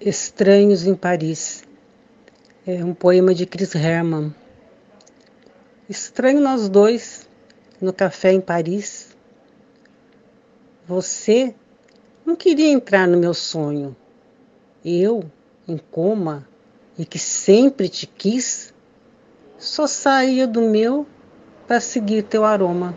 Estranhos em Paris. É um poema de Chris Herman. Estranho nós dois no café em Paris. Você não queria entrar no meu sonho. Eu, em coma e que sempre te quis, só saía do meu para seguir teu aroma.